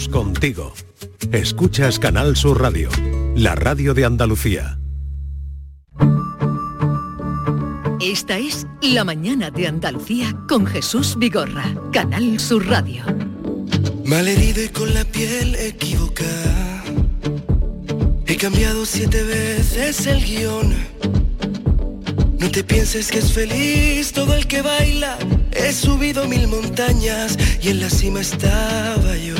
Estamos contigo. Escuchas Canal Sur Radio, la radio de Andalucía. Esta es La mañana de Andalucía con Jesús Vigorra, Canal Sur Radio. Malherido y con la piel equivocada. He cambiado siete veces el guion. No te pienses que es feliz todo el que baila. He subido mil montañas y en la cima estaba yo.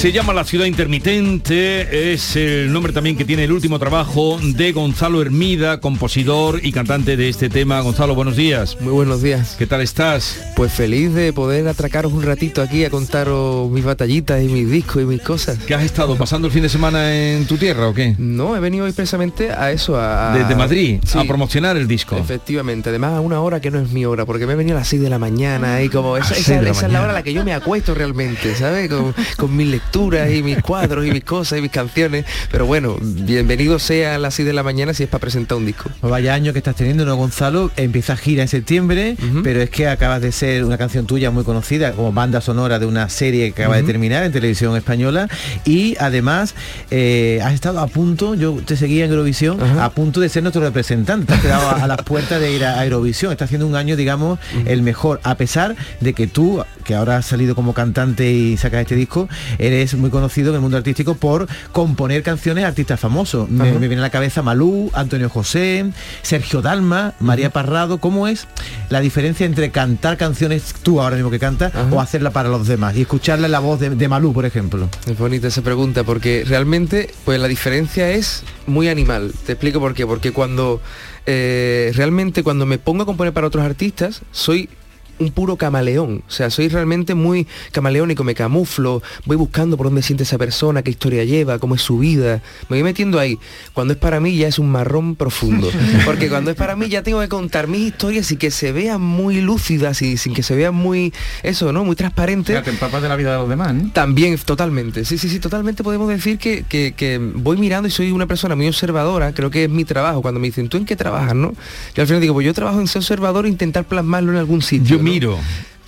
Se llama La Ciudad Intermitente, es el nombre también que tiene el último trabajo de Gonzalo Hermida, compositor y cantante de este tema. Gonzalo, buenos días. Muy buenos días. ¿Qué tal estás? Pues feliz de poder atracaros un ratito aquí a contaros mis batallitas y mis discos y mis cosas. ¿Qué has estado pasando el fin de semana en tu tierra o qué? No, he venido expresamente a eso, a... Desde Madrid, Sí. a promocionar el disco. Efectivamente, además a una hora que no es mi hora, porque me he venido a las 6 de la mañana y como esa, la es la hora a la que yo me acuesto realmente, ¿sabes? Con, con mis lecturas y mis cuadros y mis cosas y mis canciones. Pero bueno, bienvenido sea a las 6 de la mañana si es para presentar un disco. Vaya año que estás teniendo, ¿no, Gonzalo? Empieza gira en septiembre, pero es que acabas de ser una canción tuya muy conocida como banda sonora de una serie que acaba de terminar en televisión española. Y además eh, has estado a punto, yo te seguía en Eurovisión, a punto de ser nuestro representante, te has quedado a, a las puertas de ir a, a Eurovisión, está haciendo un año, digamos, el mejor, a pesar de que tú, que ahora has salido como cantante y sacas este disco, eres muy conocido en el mundo artístico por componer canciones a artistas famosos. Me viene a la cabeza Malú, Antonio José, Sergio Dalma, María Parrado. ¿Cómo es la diferencia entre cantar canciones tú ahora mismo que cantas o hacerla para los demás? Y escucharle la voz de, de Malú, por ejemplo. Es bonita esa pregunta porque realmente pues la diferencia es muy animal. Te explico por qué. Porque cuando eh, realmente cuando me pongo a componer para otros artistas soy un puro camaleón, o sea, soy realmente muy camaleónico, me camuflo, voy buscando por dónde siente esa persona, qué historia lleva, cómo es su vida, me voy metiendo ahí. Cuando es para mí ya es un marrón profundo, porque cuando es para mí ya tengo que contar mis historias y que se vean muy lúcidas y sin que se vean muy, eso, ¿no? Muy transparentes. te empapas de la vida de los demás, ¿no? También, totalmente. Sí, sí, sí, totalmente podemos decir que, que- que voy mirando y soy una persona muy observadora, creo que es mi trabajo. Cuando me dicen, ¿tú en qué trabajas, no? Yo al final digo, pues yo trabajo en ser observador e intentar plasmarlo en algún sitio. Yo ¿no? Miro,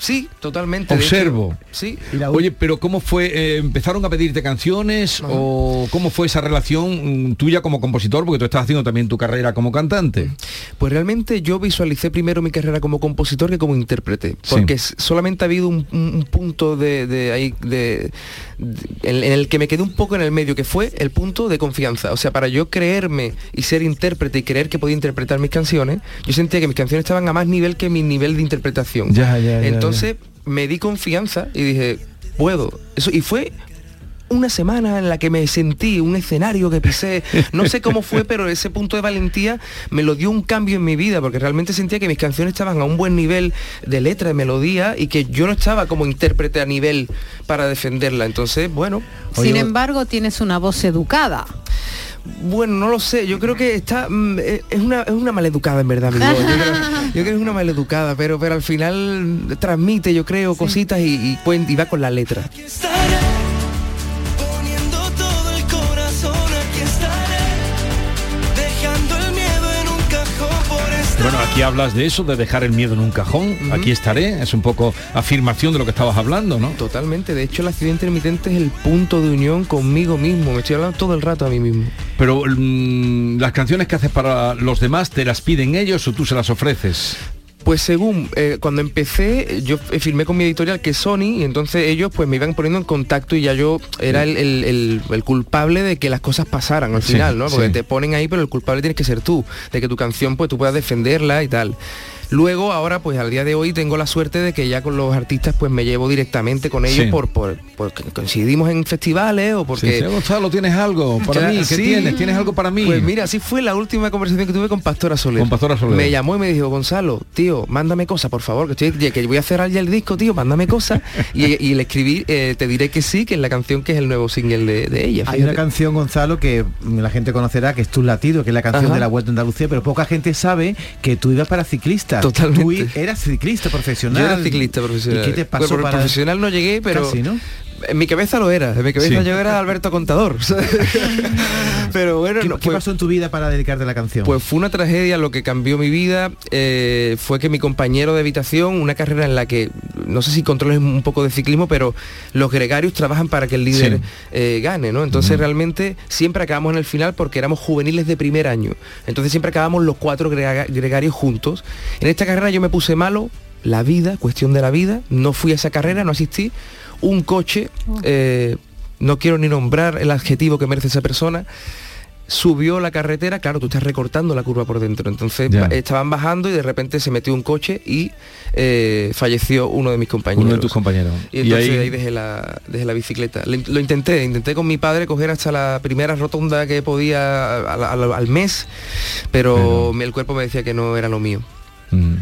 Sí, totalmente. observo. sí. Oye, pero ¿cómo fue? eh, ¿Empezaron a pedirte canciones o cómo fue esa relación mm, tuya como compositor? Porque tú estás haciendo también tu carrera como cantante. Pues realmente yo visualicé primero mi carrera como compositor que como intérprete, porque solamente ha habido un, un- un punto de, de ahí de, de- en, en el que me quedé un poco en el medio, que fue el punto de confianza. O sea, para yo creerme y ser intérprete y creer que podía interpretar mis canciones, yo sentía que mis canciones estaban a más nivel que mi nivel de interpretación. Ya, ya, ya, Entonces me di confianza y dije, puedo. Eso, y fue una semana en la que me sentí, un escenario que pisé, no sé cómo fue, pero ese punto de valentía me lo dio un cambio en mi vida, porque realmente sentía que mis canciones estaban a un buen nivel de letra, de melodía, y que yo no estaba como intérprete a nivel para defenderla. Entonces, bueno. Sin embargo, tienes una voz educada. Bueno, no lo sé, yo creo que está mm, eh, es una, es una maleducada en verdad, mi voz. Yo creo, yo creo que es una maleducada, pero, pero al final transmite, yo creo, cositas y, y, y va con la letra. Aquí hablas de eso, de dejar el miedo en un cajón. Aquí estaré. Es un poco afirmación de lo que estabas hablando, ¿no? Totalmente, de hecho la ciudad intermitente es el punto de unión conmigo mismo, me estoy hablando todo el rato a mí mismo. Pero mm, las canciones que haces para los demás, ¿te las piden ellos o tú se las ofreces? Pues según, eh, cuando empecé, yo firmé con mi editorial que es Sony, y entonces ellos pues me iban poniendo en contacto y ya yo era el, el- el- el culpable de que las cosas pasaran al Sí, final, ¿no? Porque sí. te ponen ahí, pero el culpable tienes que ser tú, de que tu canción pues tú puedas defenderla y tal. Luego, ahora, pues al día de hoy tengo la suerte de que ya con los artistas pues me llevo directamente con ellos Sí. por, por porque coincidimos en festivales o porque... Sí, sí, Gonzalo, ¿tienes algo para Claro, mí? ¿Qué sí. tienes? ¿Tienes algo para mí? Pues mira, así fue la última conversación que tuve con Pastora Soler. Con Pastora Soler. Me llamó y me dijo, Gonzalo, tío, mándame cosas, por favor, que, estoy, que voy a cerrar ya el disco, tío, mándame cosas. y, y le escribí, eh, te diré que sí, que es la canción que es el nuevo single de, de ella. Hay una canción, Gonzalo, que la gente conocerá, que es Tu Latido, que es la canción Ajá. de la Vuelta a Andalucía, pero poca gente sabe que tú ibas para ciclista. Totalmente. Tú eras ciclista profesional. Yo era ciclista profesional. ¿Y qué te pasó Bueno, para...? profesional no llegué, pero Casi, ¿no? En mi cabeza lo era. En mi cabeza Sí. yo era Alberto Contador. pero bueno, ¿Qué, no, qué pues- pasó en tu vida para dedicarte a la canción? Pues fue una tragedia, lo que cambió mi vida eh, fue que mi compañero de habitación, una carrera en la que, no sé si controles un poco de ciclismo, pero los gregarios trabajan para que el líder Sí. eh, gane, ¿no? Entonces realmente siempre acabamos en el final porque éramos juveniles de primer año. Entonces siempre acabamos los cuatro grega- gregarios juntos. En esta carrera yo me puse malo, la vida, cuestión de la vida, no fui a esa carrera, no asistí. Un coche, eh, no quiero ni nombrar el adjetivo que merece esa persona, subió la carretera, claro, tú estás recortando la curva por dentro, entonces Ya. estaban bajando y de repente se metió un coche y eh, falleció uno de mis compañeros. Uno de tus compañeros. Y entonces ahí, dejé, la, dejé la bicicleta. Lo, in- lo intenté, intenté con mi padre coger hasta la primera rotonda que podía al, al- al mes, pero, el cuerpo me decía que no era lo mío. Mm.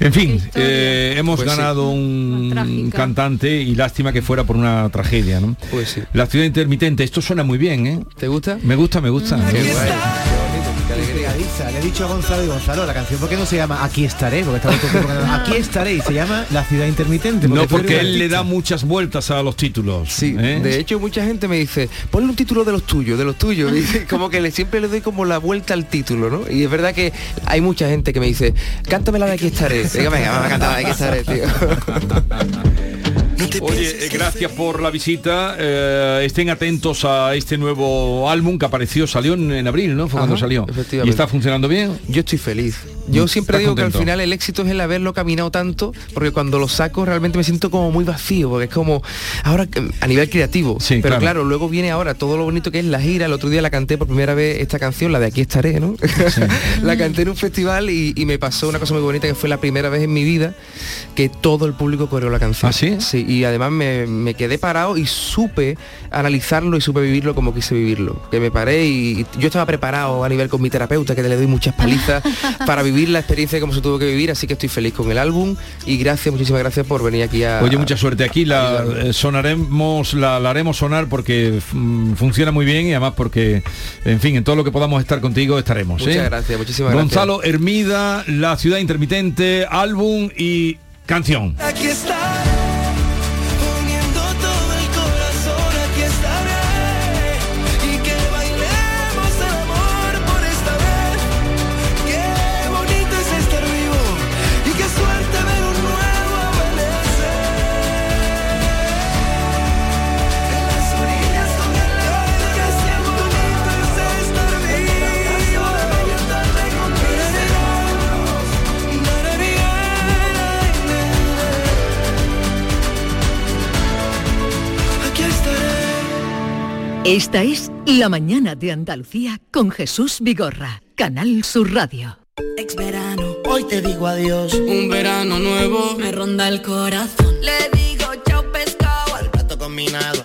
En fin, eh, hemos Pues sí. ganado un cantante y lástima que fuera por una tragedia, ¿no? Pues sí. La ciudad intermitente, esto suena muy bien, ¿eh? ¿Te gusta? Me gusta, me gusta. Le he dicho a Gonzalo y Gonzalo, la canción, ¿por qué no se llama Aquí estaré? Porque estaba todo Aquí estaré y se llama La ciudad intermitente. No, porque él le da muchas vueltas a los títulos. Sí, ¿eh? de hecho mucha gente me dice, ponle un título de los tuyos, de los tuyos. Dice, como que le, siempre le doy como la vuelta al título, ¿no? Y es verdad que hay mucha gente que me dice, cántame la de aquí estaré. Venga, venga, vamos a cantar la de aquí estaré, tío. Oye, eh, gracias por la visita. eh, estén atentos a este nuevo álbum que apareció, salió en, en abril, ¿no? Fue cuando salió. ¿Y está funcionando bien? Yo estoy feliz. Yo Mm, siempre ¿estás digo que al final el éxito es el haberlo caminado tanto, porque cuando lo saco realmente me siento como muy vacío, porque es como ahora a nivel creativo. Sí, Pero claro. claro. luego viene ahora todo lo bonito que es la gira. El otro día la canté por primera vez esta canción, la de Aquí estaré, ¿no? la canté en un festival y, y me pasó una cosa muy bonita que fue la primera vez en mi vida que todo el público coreó la canción. ¿Ah, sí? Sí, y además me, me quedé parado y supe analizarlo y supe vivirlo como quise vivirlo. Que me paré y, y yo estaba preparado a nivel con mi terapeuta, que le doy muchas palizas para vivir la experiencia como se tuvo que vivir, así que estoy feliz con el álbum y gracias, muchísimas gracias por venir aquí a... Oye, mucha suerte. Aquí la eh, sonaremos, la, la haremos sonar porque mm, funciona muy bien y además porque, en fin, en todo lo que podamos estar contigo estaremos. Muchas ¿eh? gracias, muchísimas gracias. Gonzalo Hermida, La Ciudad Intermitente, álbum y canción. Aquí está, Esta es La mañana de Andalucía con Jesús Vigorra, Canal Sur Radio. Ex verano, Hoy te digo adiós. un verano nuevo me ronda el corazón. Le digo chao pescado al Plato combinado.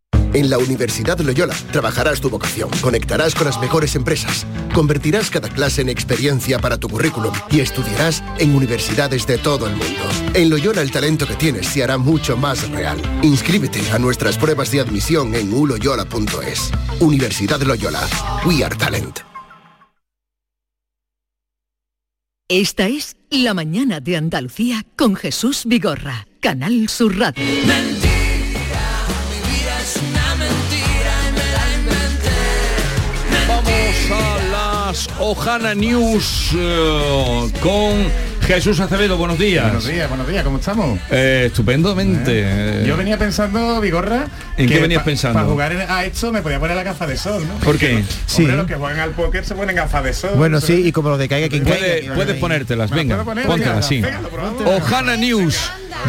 En la Universidad Loyola trabajarás tu vocación, conectarás con las mejores empresas, convertirás cada clase en experiencia para tu currículum y estudiarás en universidades de todo el mundo. En Loyola el talento que tienes se hará mucho más real. Inscríbete a nuestras pruebas de admisión en uloyola.es. Universidad Loyola. We are talent. Esta es La mañana de Andalucía con Jesús Vigorra, Canal Sur Radio. Las Ojana News eh, con Jesús Acevedo. Buenos días. Buenos días, buenos días, ¿cómo estamos? Eh, estupendamente. Yo venía pensando, Vigorra... ¿En que qué venías pa- pensando? Para jugar en- a esto me podía poner la gafa de sol, ¿no? ¿Por qué? Sí. Hombre, los que juegan al póker se ponen gafas de sol. Bueno, ¿no? sí, y como lo de caiga quien Puede- caiga. puedes ponértelas, venga, poner? póntelas, sí. Ojana News.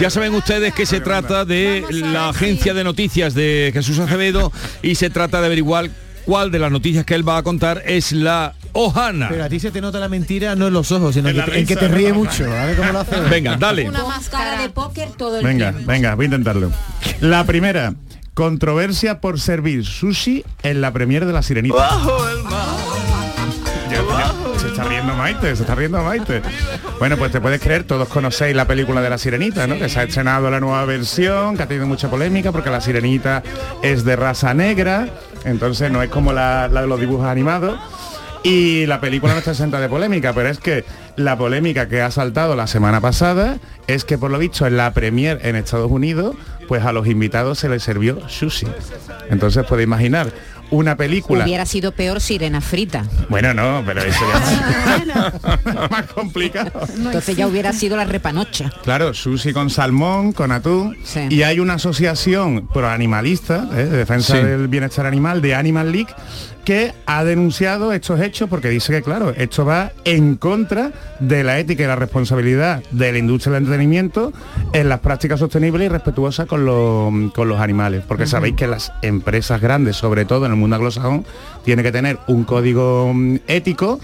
Ya saben ustedes que se trata de la agencia de noticias de Jesús Acevedo y se trata de averiguar cuál de las noticias que él va a contar es la Ojana. Pero a ti se te nota la mentira no en los ojos, sino En que en que te ríe mucho. A ver cómo lo hace. Venga, dale. Una máscara de póker todo el Venga, tiempo. venga, voy a intentarlo. La primera, controversia por servir sushi en la premier de La Sirenita. Ya- ya, se está riendo Maite, se está riendo Maite. Bueno, pues te puedes creer, todos conocéis la película de La Sirenita, ¿no? Que se ha estrenado la nueva versión, que ha tenido mucha polémica porque La Sirenita es de raza negra, entonces no es como la, la de los dibujos animados. Y la película no está exenta de polémica, pero es que la polémica que ha saltado la semana pasada es que por lo visto en la premier en Estados Unidos, pues a los invitados se les sirvió sushi. Entonces puede imaginar una película. Hubiera sido peor sirena frita. Bueno, no, pero eso ya es más complicado. Entonces ya hubiera sido la repanocha. Claro, sushi con salmón, con atún. Y hay una asociación proanimalista, ¿eh? de defensa Sí. del bienestar animal, de Animal League, que ha denunciado estos hechos porque dice que, claro, esto va en contra de la ética y la responsabilidad de la industria del entretenimiento en las prácticas sostenibles y respetuosas con los, con los animales. Porque sabéis que las empresas grandes, sobre todo en el mundo anglosajón, tienen que tener un código mm, ético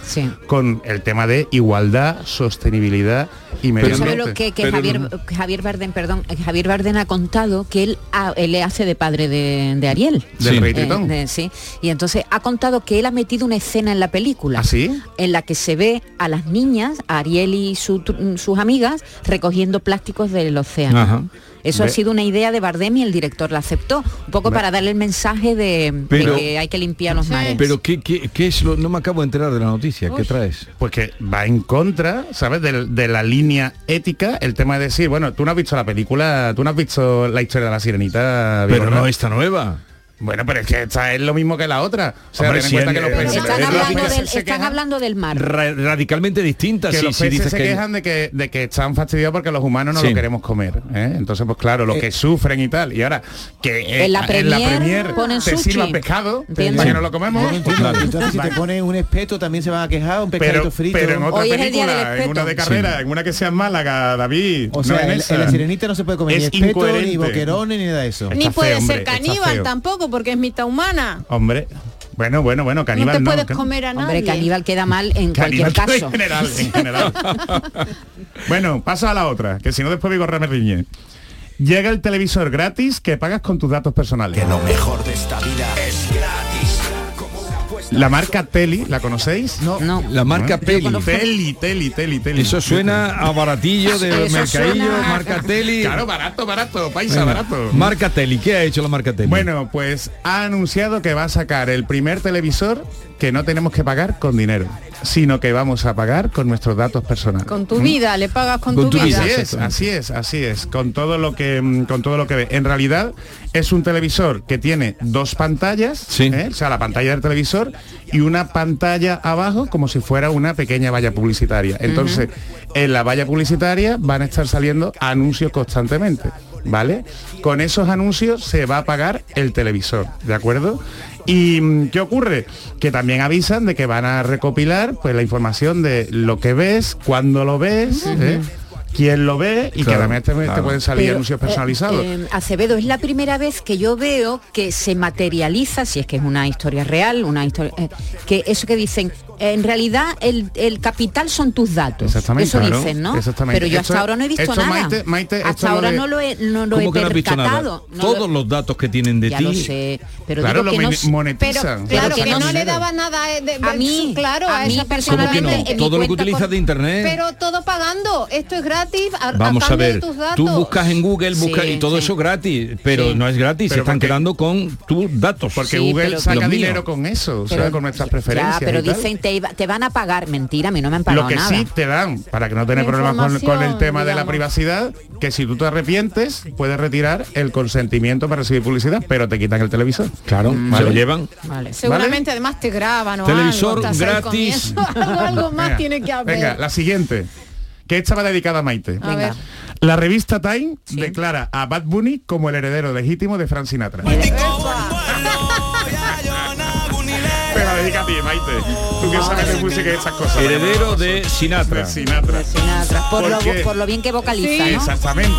con el tema de igualdad, sostenibilidad y medio Pero ¿sabe ambiente. lo que, que Javier, Javier Bardem, perdón, eh, Javier Bardem ha contado que él, ha- él le hace de padre de, de Ariel. Del Eh, Rey Tritón. de- sí. Y entonces ha contado que él ha metido una escena en la película. ¿Ah, sí? En la que se ve a las niñas, a Ariel y su sus amigas, recogiendo plásticos del océano. Ajá. Eso ha sido una idea de Bardem y el director la aceptó, un poco Ve- para darle el mensaje de, que hay que limpiar los mares. Pero ¿qué, qué, qué es lo...? No me acabo de enterar de la noticia. ¿Qué traes? Pues que va en contra, ¿sabes? De, de la línea ética, el tema de decir, bueno, tú no has visto la película, tú no has visto la historia de la sirenita. Pero no esta nueva. Bueno, pero es que esta es lo mismo que la otra. O sea, Hombre, ten en si cuenta que los peces, están, los hablando peces del, se están quejan- hablando del mar. Ra- radicalmente distinta. que sí, los peces dices se que... quejan de que, de que están fastidiados porque los humanos no Sí. lo queremos comer. ¿eh? Entonces, pues claro, los que sufren y tal. Y ahora, que eh, En la premier ponen te sushi. sirvan pescado, ¿Entiendes? para que no lo comemos. No. Entonces si te pone un espeto también se van a quejar, un pescadito pero, frito. pero en otra Hoy película, en una de carrera, en una que sea en Málaga, David. O sea, en en, esa. en la sirenita no se puede comer ni espeto, ni boquerones, ni nada de eso. Ni puede ser caníbal feo. Porque es mitad humana. Hombre, bueno, bueno, bueno, No caníbal te no. puedes que- comer a nadie. Hombre, caníbal queda mal en Caníbal cualquier caso. en general, en general. bueno, pasa a la otra, que si no después Vigorra me riñe. Llega el televisor gratis que pagas con tus datos personales. Lo mejor de esta vida es. La marca Teli, ¿la conocéis? No. no. La marca ¿No? Peli. Teli, Teli, Teli, Teli. Eso suena a baratillo de mercadillo, suena- marca Teli. Claro, barato, barato, paisa, barato. Marca Teli. ¿Qué ha hecho la marca Teli? Bueno, pues ha anunciado que va a sacar el primer televisor que no tenemos que pagar con dinero, sino que vamos a pagar con nuestros datos personales. Con tu vida, le pagas con, Con tu, tu vida. Así es, así es, así es, con todo lo que mm, con todo lo que ve. En realidad es un televisor que tiene dos pantallas, Sí. ¿eh? o sea, la pantalla del televisor y una pantalla abajo como si fuera una pequeña valla publicitaria. Entonces, en la valla publicitaria van a estar saliendo anuncios constantemente, ¿vale? Con esos anuncios se va a pagar el televisor, ¿de acuerdo? ¿Y qué ocurre? Que también avisan de que van a recopilar pues la información de lo que ves, cuándo lo ves, ¿eh? Quién lo ve y que Claro, además te, te pueden salir Pero, anuncios eh, personalizados. eh, Acevedo, es la primera vez que yo veo que se materializa, si es que es una historia real, una historia, eh, que eso que dicen, en realidad el, el capital son tus datos. Exactamente, Eso claro, dicen, ¿no? exactamente. Pero yo Esto- hasta ahora no he visto esto, nada. Maite- Maite, esto hasta lo ahora de- no lo he, no lo he ¿Cómo que no has visto nada? percatado. No Todos lo- los datos que tienen de ya ti. lo sé, pero Claro, digo lo que no monetizan. pero- Claro, que no, le daba nada eh, de, A mí, claro, a a, mí esa ¿Cómo persona que no? en mi Todo lo que utilizas de internet. Pero todo pagando, esto es gratis a, Vamos a ver, de tus datos. tú buscas en Google, buscas Sí, y todo sí. eso gratis, pero no es gratis, se están quedando con tus datos. Porque Google saca dinero con eso, o sea, Pero- con nuestras preferencias. Pero te, iba- te van a pagar. Mentira, a mí no me han pagado Lo que nada. sí te dan, para que no La problemas con, con el tema de la privacidad, que si tú te arrepientes, puedes retirar el consentimiento para recibir publicidad, pero te quitan el televisor. Claro, se lo llevan. Vale. Seguramente además te graban o Televisor algo, gratis. algo, algo más Venga, tiene que haber. Venga, la siguiente, que esta va dedicada a Maite. A ver. La revista Time declara a Bad Bunny como el heredero legítimo de Frank Sinatra. Maite. Tú que sabes de música y cosas. Heredero de Sinatra. De Sinatra. Sinatra, por, lo, Porque- por lo bien que vocaliza, ¿no? Exactamente,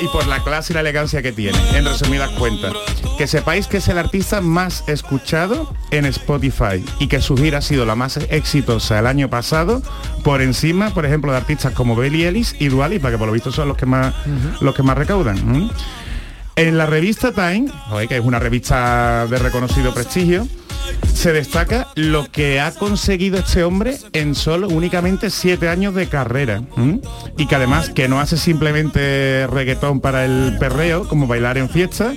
y por la clase y la elegancia que tiene, en resumidas cuentas. Que sepáis que es el artista más escuchado en Spotify y que su gira ha sido la más exitosa el año pasado, por encima, por ejemplo, de artistas como Billie Ellis y Dua Lipa, que por lo visto son los que más, los que más recaudan. En la revista Time, que es una revista de reconocido prestigio, se destaca lo que ha conseguido este hombre en solo únicamente siete años de carrera y que además que no hace simplemente reggaetón para el perreo como bailar en fiesta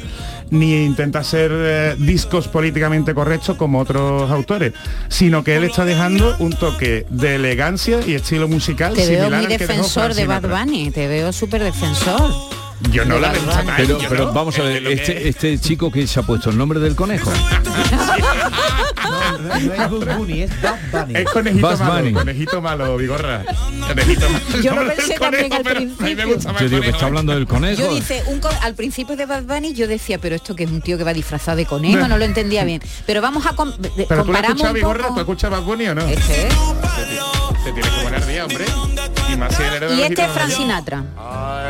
ni intenta hacer eh, discos políticamente correctos como otros autores sino que él está dejando un toque de elegancia y estilo musical Te veo similar muy al que dejó defensor de Bad. Bunny, te veo súper defensor. Yo no la. Time, Pero, pero no. vamos a Eh, ver, este, este chico que se ha puesto el nombre del conejo. No, no Bunny, es Bad Bunny. Es conejito Bugs malo, Bunny. conejito malo, Vigorra. Conejito malo. Yo lo pensé también conejo, al principio. gusta más Yo digo que está hablando del conejo. Yo dice, un co- al principio de Bad Bunny yo decía, pero esto que es un tío que va disfrazado de conejo, no lo entendía bien. Pero vamos a com- Pero tú comparamos escuchas, un Vigorra, ¿tú poco. escuchas Bad Bunny o no? Este es. Te tienes que poner día, hombre. Y más si el heredero Y este es yo. Sinatra.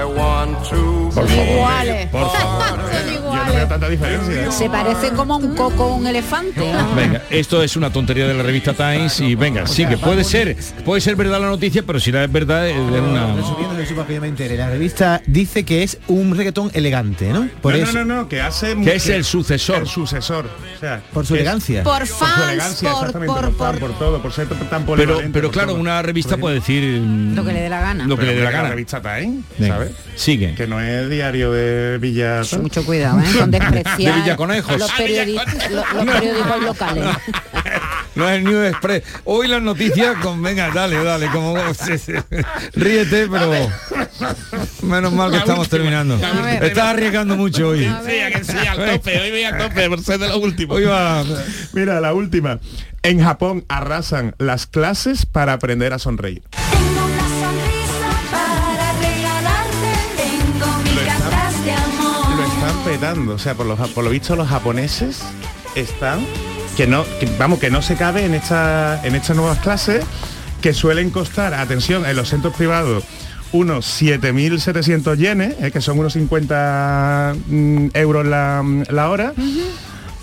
Por favor, iguales. Por favor. Son Yo no iguales. veo tanta diferencia. Se parece como un coco o un elefante. ¿no? Venga, esto es una tontería de la revista Times y venga, sí que puede ser, puede ser verdad la noticia, pero si la es verdad es de una. Resumiendo, Jesús, para que yo me entere, la revista dice que es un reggaetón elegante, ¿no? Por no, eso. no, no, no, que hace... Que es el sucesor. El sucesor. O sea, Por su que es- elegancia. Por Por su fans, elegancia, por, exactamente, por, por, por, fan, por todo, por ser tan Pero, polivalente. pero por claro, todo. Una revista puede decir mm, Lo que le dé la gana. lo que Pero le dé la gana. revista Time, Venga, ¿sabes? Sigue. Que no es diario de Villa... tal. Mucho cuidado, ¿eh? Con despreciar De los, periodi- lo- los periódicos locales. No es el New Express. Hoy las noticias con venga, dale, dale, como ríete, pero menos mal que estamos terminando. Estás arriesgando mucho hoy. Sí, a que sí, al tope, hoy voy al tope, por ser de lo último. Hoy va. Mira, la última. En Japón arrasan las clases para aprender a sonreír. Tengo una sonrisa para regalarte, tengo mil Lo están- cartas de amor. Lo están petando, o sea, por lo, por lo visto los japoneses están que no, que, vamos, que no se cabe en esta, en estas nuevas clases que suelen costar, atención, en los centros privados unos 7.700 yenes, eh, que son unos 50 mm, euros la, la hora,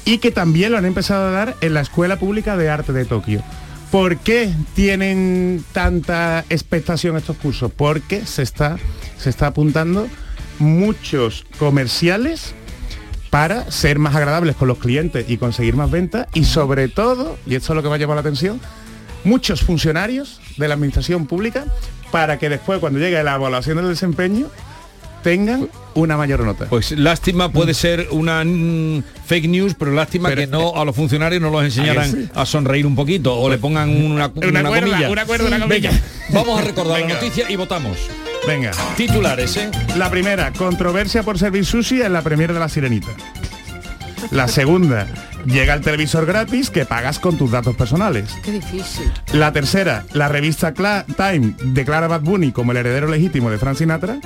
y que también lo han empezado a dar en la Escuela Pública de Arte de Tokio. ¿Por qué tienen tanta expectación estos cursos? Porque se está, se está apuntando muchos comerciales para ser más agradables con los clientes y conseguir más ventas y sobre todo, y esto es lo que me ha llamado la atención, muchos funcionarios de la administración pública para que después cuando llegue la evaluación del desempeño tengan una mayor nota. Pues lástima puede ser una mm, fake news, pero lástima Pero- que no a los funcionarios no los enseñaran sí? a sonreír un poquito o le pongan una, una, cuerda, comilla. una cuerda, una comilla. Venga, vamos a recordar Venga. la noticia y votamos. Venga. Titulares, ¿eh? La primera, controversia por servir sushi en la premier de La Sirenita. La segunda, llega el televisor gratis que pagas con tus datos personales. Qué difícil. La tercera, la revista Cla- Time declara a Bad Bunny como el heredero legítimo de Frank Sinatra.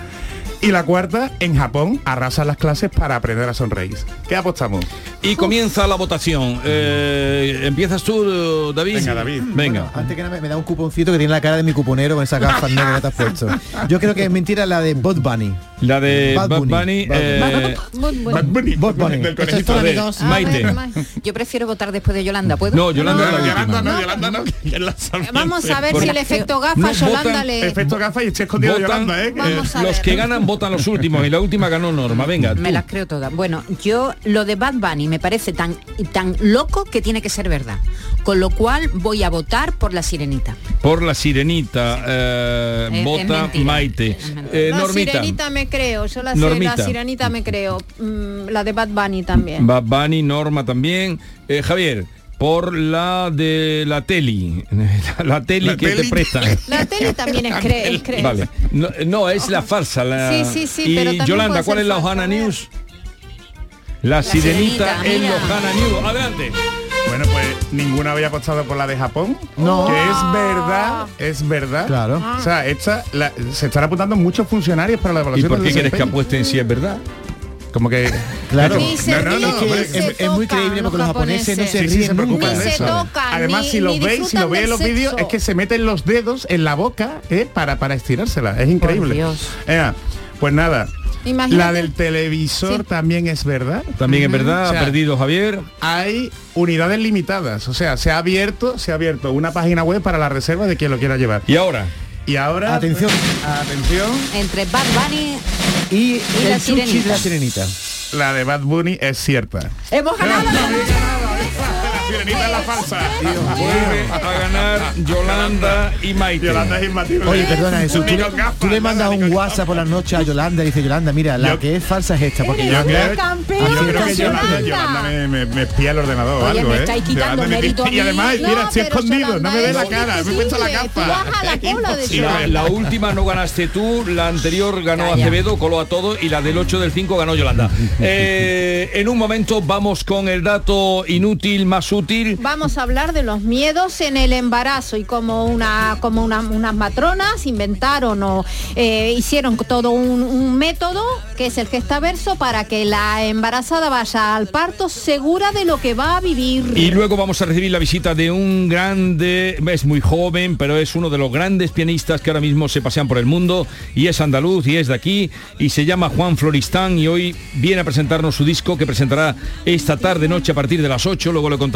Y la cuarta, en Japón, arrasan las clases para aprender a sonreír. ¿Qué apostamos? Y comienza la votación. Eh, ¿Empiezas tú, David? Venga, David. Venga. Antes que nada me, me da un cuponcito que tiene la cara de mi cuponero con esa gafas negras que te has puesto. Yo creo que es mentira la de Bot Bunny. La de Bad Bad Bunny. Bunny. Bad eh, Bad Bunny. Bot Bunny. Del conejito de- amigos. Maite. Yo prefiero votar después de Yolanda, ¿puedo? No, Yolanda última. Yolanda no, Yolanda no. Vamos a ver Porque- si el efecto gafa No, Yolanda votan le... Efecto gafa y estoy escondido Votan- Yolanda, ¿eh? Vamos a Los ver. que ganan votan los últimos y la última ganó Norma. Venga, tú. Me las creo todas. Bueno, yo lo de Bad Bunny me parece tan tan loco que tiene que ser verdad. Con lo cual voy a votar por la sirenita. por la sirenita eh, Es- es vota. Maite. Eh, la Normita. sirenita me creo, yo la, la sirenita me creo. Mm, la de Bad Bunny también. Bad Bunny, Norma también. Eh, Javier, por la de la teli. La teli La que te teli. prestan. La tele también es cree, es cree. Vale. No, no, es la farsa. La... Sí, sí, sí, y pero Yolanda, ¿cuál es la falsa, Ojana a ver. News? La, sirenita, sirenita, en mira. Ojana News. Adelante. Bueno, pues ninguna había apostado por la de Japón. No. Que es verdad, es verdad. Claro. O sea, esta, la- se están apuntando muchos funcionarios para la ¿Y evaluación por del qué quieres que apuesten si es verdad? Como que... Claro. No, no, es, muy creíble porque los japoneses no se Sí, sí, ríen se preocupan de eso. tocan, Además, ni- si los ni veis, si lo veis en los vídeos, es que se meten los dedos en la boca ¿eh? para, para estirársela. Es increíble. Pues nada. Imagínate. La del televisor Sí. también es verdad. También es verdad, O sea, ha perdido Javier. Hay unidades limitadas. O sea, se ha abierto, se ha abierto una página web para la reserva de quien lo quiera llevar. Y ahora, Y ahora. Atención. atención. Entre Bad Bunny Y, la el chuchi sirenita. de la sirenita. La de Bad Bunny es cierta. hemos ganado. La sirenita es la falsa. vuelve a ganar Yolanda y Maite. Yolanda es imbatible. Oye, perdona Jesús, tú, tú le mandas un WhatsApp por la noche a Yolanda y dice Yolanda, mira, la Yo- que es falsa es esta, porque Yo Yolanda creo, campeón, yo creo que Yolanda. Yolanda, me, me, me espía el ordenador o Oye, algo, me ¿eh? estáis quitando mérito Y a mí. además, No, mira, estoy escondido, Yolanda no me ve la cara, me he puesto la capa. la última no ganaste tú, la anterior ganó. Acevedo, coló a todo y la del 8 del 5 ganó Yolanda. Eh, en un momento vamos con el dato inútil más útil. Vamos a hablar de los miedos en el embarazo y como una como una- unas matronas inventaron o eh, hicieron todo un, un método que es el gestaverso para que la embarazada vaya al parto segura de lo que va a vivir. Y luego vamos a recibir la visita de un grande, es muy joven, pero es uno de los grandes pianistas que ahora mismo se pasean por el mundo y es andaluz y es de aquí y se llama Juan Floristán y hoy viene a presentarnos su disco que presentará esta tarde noche a partir de las 8, luego le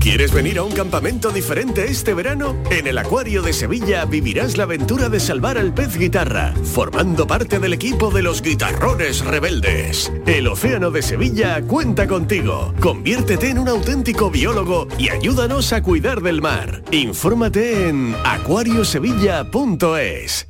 ¿Quieres venir a un campamento diferente este verano? En el Acuario de Sevilla vivirás la aventura de salvar al pez guitarra, formando parte del equipo de los guitarrones rebeldes. El Océano de Sevilla cuenta contigo. Conviértete en un auténtico biólogo y ayúdanos a cuidar del mar. Infórmate en acuariosevilla.es.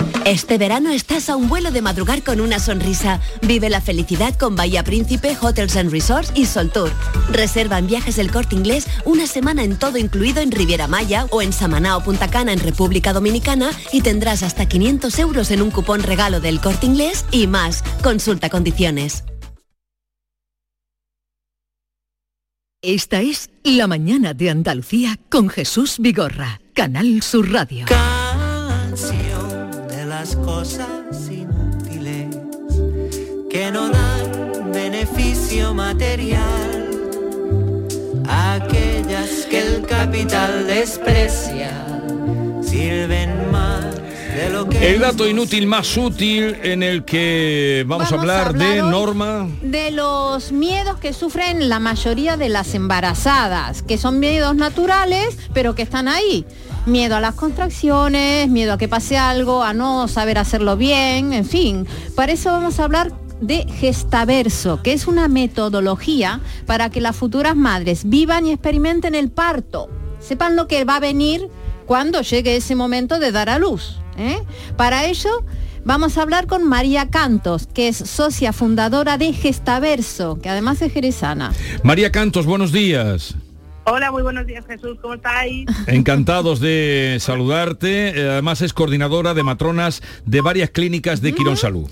Este verano estás a un vuelo de madrugar con una sonrisa. Vive la felicidad con Bahía Príncipe, Hotels and Resorts y Sol Tour. Reserva en viajes el corte inglés una semana en todo incluido en Riviera Maya o en Samaná o Punta Cana en República Dominicana y tendrás hasta 500 euros en un cupón regalo del corte inglés y más. Consulta condiciones. Esta es La mañana de Andalucía con Jesús Vigorra, Canal Sur Radio. Canción las cosas inútiles que no dan beneficio material. Aquellas que el capital desprecia sirven más de lo que El dato inútil más útil en el que vamos, a Vamos a hablar de hablar hoy Norma. de los miedos que sufren la mayoría de las embarazadas, que son miedos naturales, pero que están ahí. Miedo a las contracciones, miedo a que pase algo, a no saber hacerlo bien, en fin. Para eso vamos a hablar de gestaverso, que es una metodología para que las futuras madres vivan y experimenten el parto. Sepan lo que va a venir cuando llegue ese momento de dar a luz. ¿eh? Para ello vamos a hablar con María Cantos, que es socia fundadora de Gestaverso, que además es jerezana. María Cantos, buenos días. Hola, muy buenos días Jesús, ¿cómo estáis? Encantados de saludarte. Eh, Además es coordinadora de matronas de varias clínicas de Quirón Salud.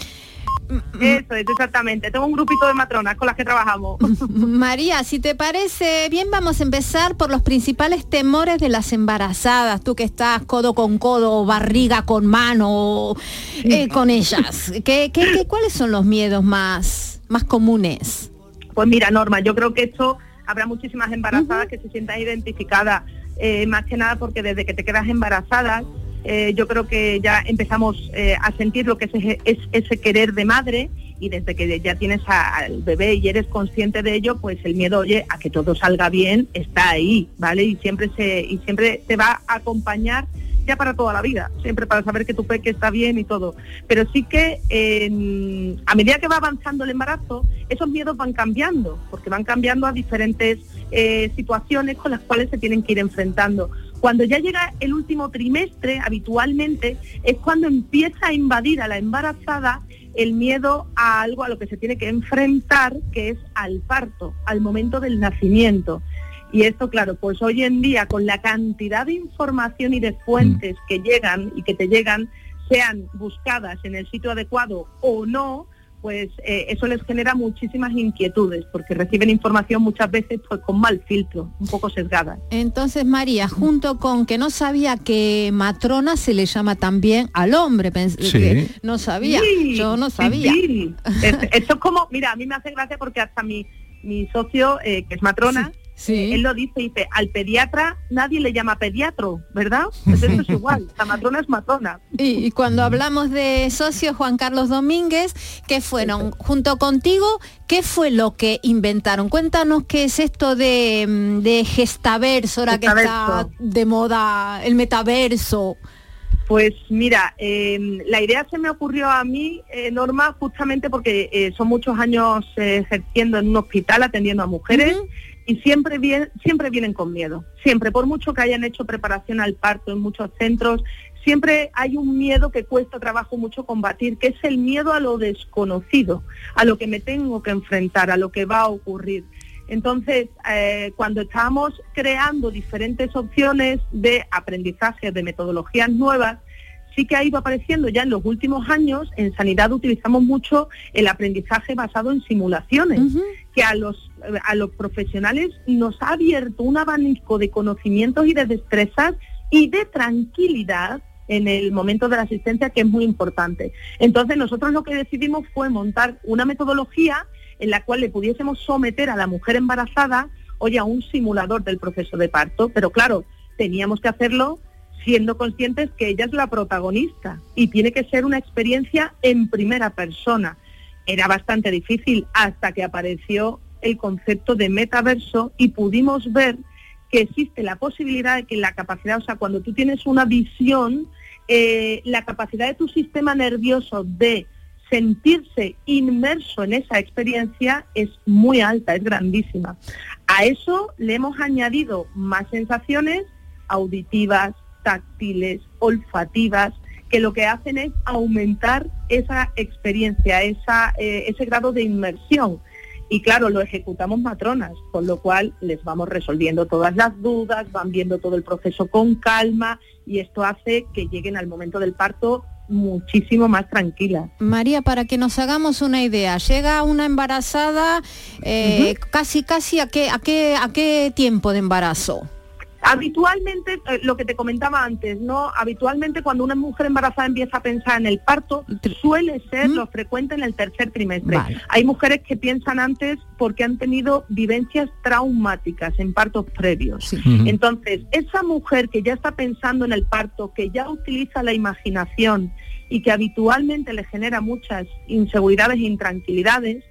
Eso es, exactamente. Tengo un grupito de matronas con las que trabajamos. María, si te parece bien, vamos a empezar por los principales temores de las embarazadas. Tú que estás codo con codo, barriga con mano, eh, con ellas. ¿Qué, qué- qué- cuáles son los miedos más, más comunes? Pues mira, Norma, yo creo que esto habrá muchísimas embarazadas que se sientan identificadas, eh, más que nada porque desde que te quedas embarazada, eh, yo creo que ya empezamos eh, a sentir lo que es ese, es ese querer de madre y desde que ya tienes a- al bebé y eres consciente de ello, pues el miedo, oye, a que todo salga bien está ahí, ¿vale? Y siempre se y siempre te va a acompañar ya para toda la vida, siempre para saber que tu peque está bien y todo. Pero sí que a medida que va avanzando el embarazo, esos miedos van cambiando, porque van cambiando a diferentes eh, situaciones con las cuales se tienen que ir enfrentando. Cuando ya llega el último trimestre, habitualmente, es cuando empieza a invadir a la embarazada el miedo a algo a lo que se tiene que enfrentar, que es al parto, al momento del nacimiento. Y esto, claro, pues hoy en día con la cantidad de información y de fuentes que llegan y que te llegan, sean buscadas en el sitio adecuado o no, pues eh, eso les genera muchísimas inquietudes, porque reciben información muchas veces pues con mal filtro, un poco sesgada. Entonces, María, junto con que no sabía que matrona se le llama también al hombre, Sí. que no sabía, Sí, yo no sabía. sí. Es- Esto es como, mira, a mí me hace gracia porque hasta mi, mi socio, eh, que es matrona, eh, él lo dice, dice, al pediatra nadie le llama pediatro, ¿verdad? Pues eso es igual, la matrona es matrona. Y, y cuando hablamos de socio Juan Carlos Domínguez, ¿qué fueron? Junto contigo, ¿qué fue lo que inventaron? Cuéntanos qué es esto de, mm, de gestaverso, ahora que está de moda el metaverso. Pues mira, eh, la idea se me ocurrió a mí, eh, Norma, justamente porque eh, son muchos años ejerciendo en un hospital, atendiendo a mujeres, y siempre, bien, siempre vienen con miedo. Siempre, por mucho que hayan hecho preparación al parto en muchos centros, siempre hay un miedo que cuesta trabajo mucho combatir, que es el miedo a lo desconocido, a lo que me tengo que enfrentar, a lo que va a ocurrir. Entonces, eh, cuando estábamos creando diferentes opciones de aprendizaje, de metodologías nuevas, sí que ha ido apareciendo ya en los últimos años, en sanidad utilizamos mucho el aprendizaje basado en simulaciones, que a los, a los profesionales nos ha abierto un abanico de conocimientos y de destrezas y de tranquilidad en el momento de la asistencia que es muy importante. Entonces nosotros lo que decidimos fue montar una metodología en la cual le pudiésemos someter a la mujer embarazada, oye, a un simulador del proceso de parto, pero claro, teníamos que hacerlo siendo conscientes que ella es la protagonista y tiene que ser una experiencia en primera persona. Era bastante difícil hasta que apareció el concepto de metaverso y pudimos ver que existe la posibilidad de que la capacidad, o sea, cuando tú tienes una visión, eh, la capacidad de tu sistema nervioso de sentirse inmerso en esa experiencia es muy alta, es grandísima. A eso le hemos añadido más sensaciones auditivas, táctiles, olfativas, que lo que hacen es aumentar esa experiencia, esa, eh, ese grado de inmersión. Y claro, lo ejecutamos matronas, con lo cual les vamos resolviendo todas las dudas, van viendo todo el proceso con calma y esto hace que lleguen al momento del parto muchísimo más tranquilas. María, para que nos hagamos una idea, llega una embarazada eh, casi casi a qué, a qué, a qué tiempo de embarazo. Habitualmente, eh, lo que te comentaba antes, ¿no? Habitualmente cuando una mujer embarazada empieza a pensar en el parto, suele ser lo frecuente en el tercer trimestre. Vale. Hay mujeres que piensan antes porque han tenido vivencias traumáticas en partos previos. Entonces, esa mujer que ya está pensando en el parto, que ya utiliza la imaginación y que habitualmente le genera muchas inseguridades e intranquilidades,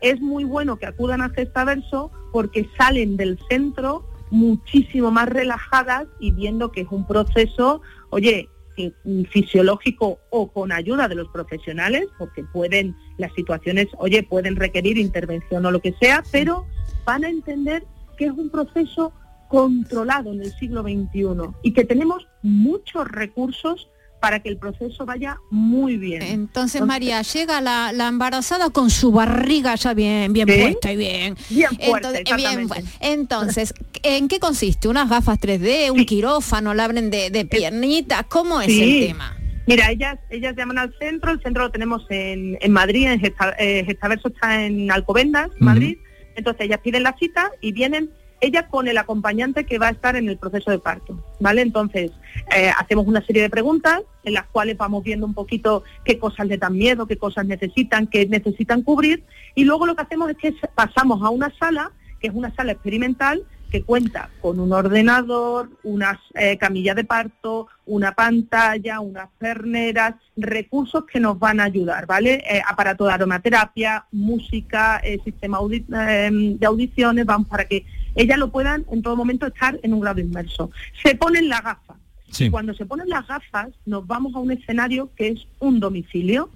es muy bueno que acudan a Gestaverso porque salen del centro muchísimo más relajadas y viendo que es un proceso, oye, fi- fisiológico o con ayuda de los profesionales, porque pueden, las situaciones, oye, pueden requerir intervención o lo que sea, pero van a entender que es un proceso controlado en el siglo XXI y que tenemos muchos recursos para que el proceso vaya muy bien. Entonces, María, llega la, la embarazada con su barriga ya bien, bien puesta y bien. Bien fuerte, Entonces, eh, bien. Entonces, ¿en qué consiste? ¿Unas gafas 3D, un quirófano, la abren de, de piernitas? ¿Cómo es Sí. el tema? Mira, ellas, ellas llaman al centro, el centro lo tenemos en, en Madrid, en Gesta- eh, Gestaverso está en Alcobendas, Madrid, entonces ellas piden la cita y vienen ellas con el acompañante que va a estar en el proceso de parto, ¿vale? Entonces, eh, hacemos una serie de preguntas en las cuales vamos viendo un poquito qué cosas le dan miedo, qué cosas necesitan, qué necesitan cubrir, y luego lo que hacemos es que pasamos a una sala, que es una sala experimental, que cuenta con un ordenador, unas eh, camillas de parto, una pantalla, unas perneras, recursos que nos van a ayudar, ¿vale? Eh, aparato de aromaterapia, música, eh, sistema eh, de audiciones, vamos, para que ellas lo puedan en todo momento estar en un grado inmerso. Se ponen las gafas. Sí. Cuando se ponen las gafas, nos vamos a un escenario que es un domicilio.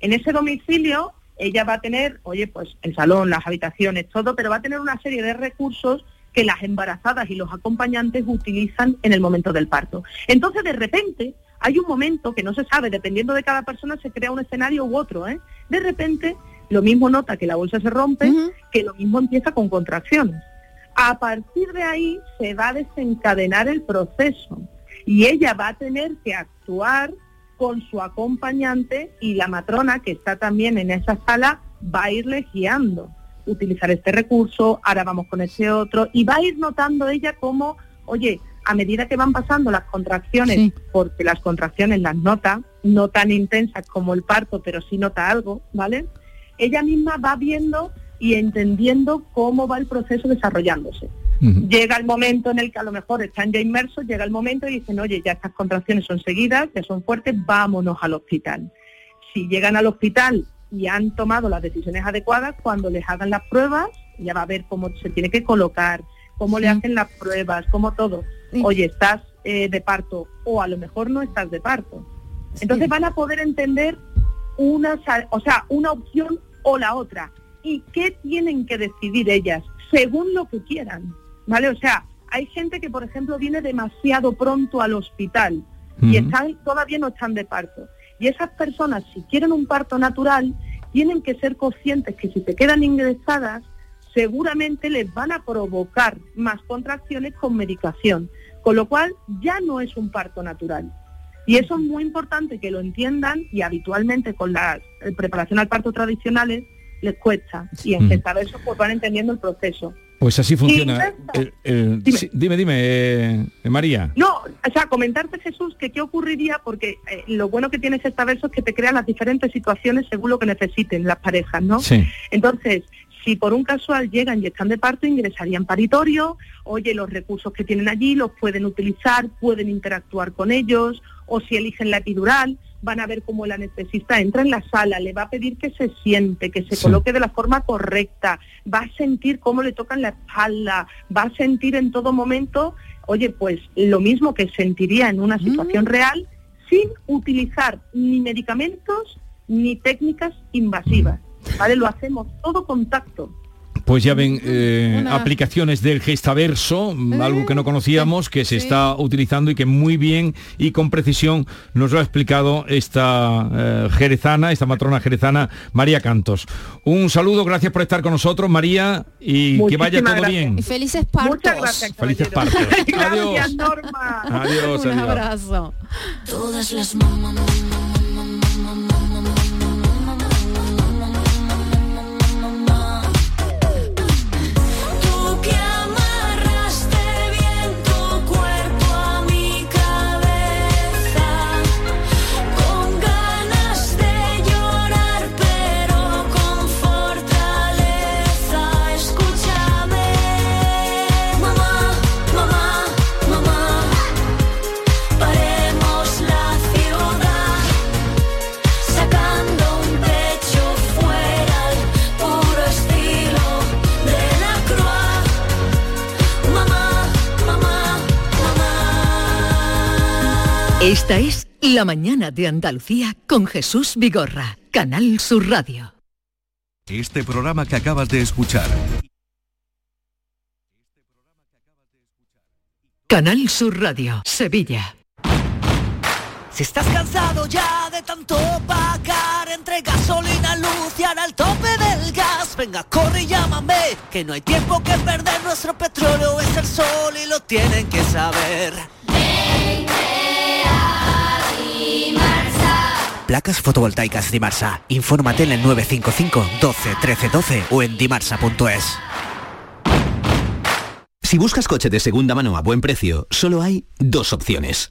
En ese domicilio, ella va a tener, oye, pues el salón, las habitaciones, todo, pero va a tener una serie de recursos que las embarazadas y los acompañantes utilizan en el momento del parto. Entonces, de repente, hay un momento que no se sabe, dependiendo de cada persona, se crea un escenario u otro. ¿eh? De repente, lo mismo nota que la bolsa se rompe, que lo mismo empieza con contracciones. A partir de ahí se va a desencadenar el proceso y ella va a tener que actuar con su acompañante y la matrona que está también en esa sala va a irle guiando, utilizar este recurso, ahora vamos con este otro y va a ir notando ella como, oye, a medida que van pasando las contracciones, porque las contracciones las nota, no tan intensas como el parto, pero sí nota algo, ¿vale? Ella misma va viendo y entendiendo cómo va el proceso desarrollándose. Llega el momento en el que a lo mejor están ya inmersos, llega el momento y dicen, oye, ya estas contracciones son seguidas, ya son fuertes, vámonos al hospital. Si llegan al hospital y han tomado las decisiones adecuadas, cuando les hagan las pruebas, ya va a ver cómo se tiene que colocar, cómo le hacen las pruebas, cómo todo. Oye, estás eh, de parto o a lo mejor no estás de parto. Entonces van a poder entender una, o sea, una opción o la otra. ¿Y qué tienen que decidir ellas? Según lo que quieran. ¿Vale? O sea, hay gente que, por ejemplo, viene demasiado pronto al hospital y están, todavía no están de parto. Y esas personas, si quieren un parto natural, tienen que ser conscientes que si se quedan ingresadas, seguramente les van a provocar más contracciones con medicación, con lo cual ya no es un parto natural. Y eso es muy importante que lo entiendan y habitualmente con la eh, preparación al parto tradicionales les cuesta. Y en Mm. Gestaverso pues van entendiendo el proceso. Pues así funciona. Sí, dime, dime, eh, María. No, o sea, comentarte Jesús que qué ocurriría, porque eh, lo bueno que tiene Gestaverso es que te crea las diferentes situaciones según lo que necesiten las parejas, ¿no? Sí. Entonces, si por un casual llegan y están de parto, ingresarían paritorio, oye, los recursos que tienen allí los pueden utilizar, pueden interactuar con ellos, o si eligen la epidural, van a ver cómo el anestesista entra en la sala, le va a pedir que se siente, que se Sí. coloque de la forma correcta, va a sentir cómo le tocan la espalda, va a sentir en todo momento, oye, pues lo mismo que sentiría en una situación real, sin utilizar ni medicamentos ni técnicas invasivas. ¿Vale? Lo hacemos todo contacto. Pues ya ven, eh, Una- aplicaciones del gestaverso, mm, algo que no conocíamos, que se está utilizando y que muy bien y con precisión nos lo ha explicado esta eh, jerezana, esta matrona jerezana, María Cantos. Un saludo, gracias por estar con nosotros, María, y que vaya todo gracias. bien. Y felices partos. Muchas gracias. Felices partos. Gracias, Norma. Adiós, Un adiós. abrazo. Todas las mamá, mamá, Esta es La mañana de Andalucía con Jesús Vigorra, Canal Sur Radio. Este programa que acabas de escuchar Canal Sur Radio, Sevilla. Si estás cansado ya de tanto pagar entre gasolina, luz y ahora el tope del gas, venga, corre y llámame, que no hay tiempo que perder, nuestro petróleo es el sol y lo tienen que saber. Placas fotovoltaicas Dimarsa. Infórmate en el 955 12 13 12 o en dimarsa.es. Si buscas coche de segunda mano a buen precio, solo hay dos opciones.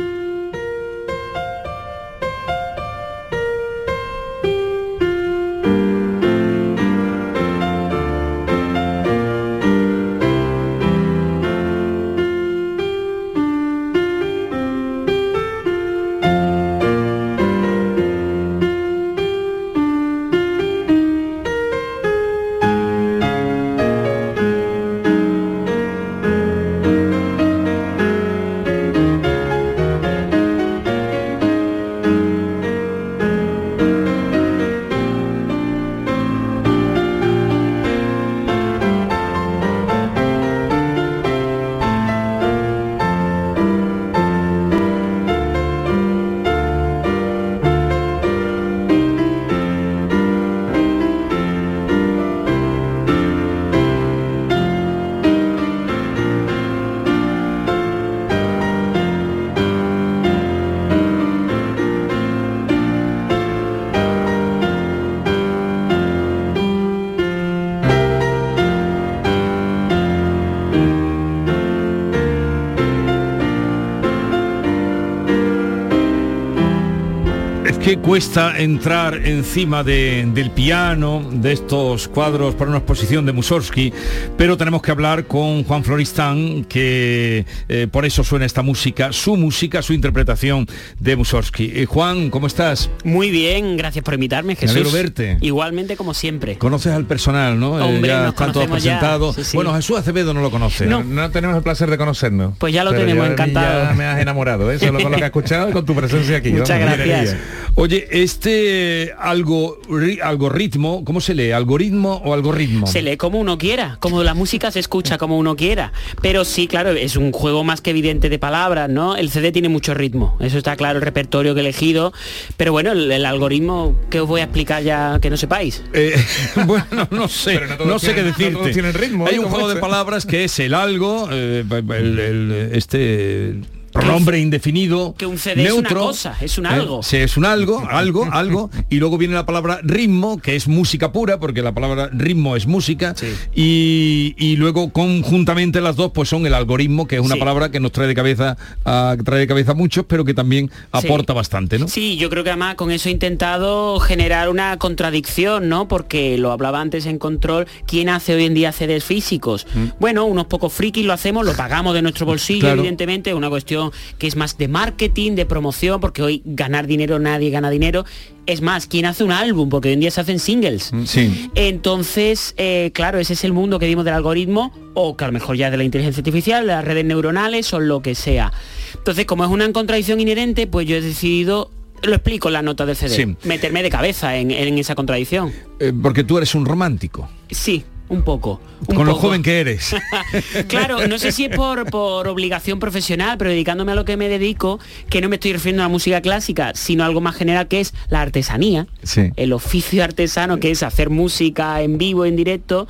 Cuesta entrar encima de- del piano, de estos cuadros para una exposición de Mussorgsky, pero tenemos que hablar con Juan Floristán, que eh, por eso suena esta música, su música, su interpretación de Mussorgsky. Eh, Juan, ¿cómo estás? Muy bien, gracias por invitarme, Jesús. alegro verte. Igualmente como siempre. Conoces al personal, ¿no? Eh, Hombre, ya nos están todos presentados. Sí, sí. Bueno, Jesús Acevedo no lo conoce. No. tenemos el placer de conocernos. Pues ya lo Pero tenemos encantado. Ya me has enamorado, ¿eh? solo con lo que he escuchado y con tu presencia aquí. Muchas vamos, gracias. Oye, este algo, ri- algoritmo, ¿cómo se lee? ¿Algoritmo o algoritmo? Se lee como uno quiera, como la música se escucha como uno quiera. Pero sí, claro, es un juego más que evidente de palabras, ¿no? El CD tiene mucho ritmo, eso está claro, el repertorio que he elegido. Pero bueno, el, el algoritmo que os voy a explicar ya que no sepáis. Eh, bueno, no sé, no no, sé qué tienen- no decirte. todos tienen ritmo, Hay ¿eh? un Como juego de palabras que es el algo, eh, el- el- este pronombre indefinido, Que un CD es una neutro. cosa, es un ¿eh? algo. Sí, es un algo, algo, algo. Y luego viene la palabra ritmo, que es música pura, porque la palabra ritmo es música. Y, y luego conjuntamente las dos, pues son el algoritmo, que es una Sí. palabra que nos trae de cabeza, a, trae de cabeza a muchos, pero que también aporta bastante, ¿no? Sí, yo creo que además con eso he intentado generar una contradicción, ¿no? Porque lo hablaba antes en control, ¿quién hace hoy en día CDs físicos? Bueno, unos pocos frikis lo hacemos, lo pagamos de nuestro bolsillo, Claro. evidentemente, es una cuestión que es más de marketing, de promoción, porque hoy ganar dinero nadie gana dinero. Es más, ¿quién hace un álbum? Porque hoy en día se hacen singles. Sí. Entonces, eh, claro, ese es el mundo que vimos del algoritmo, o que a lo mejor ya de la inteligencia artificial, de las redes neuronales o lo que sea. Entonces, como es una contradicción inherente, pues yo he decidido, lo explico en la nota del CD, Sí. meterme de cabeza en, en esa contradicción. Eh, porque tú eres un romántico. Sí, un poco. un Con lo joven que eres. Claro, no sé si es por, por obligación profesional, pero dedicándome a lo que me dedico, que no me estoy refiriendo a la música clásica, sino a algo más general que es la artesanía, Sí. el oficio artesano que es hacer música en vivo, en directo,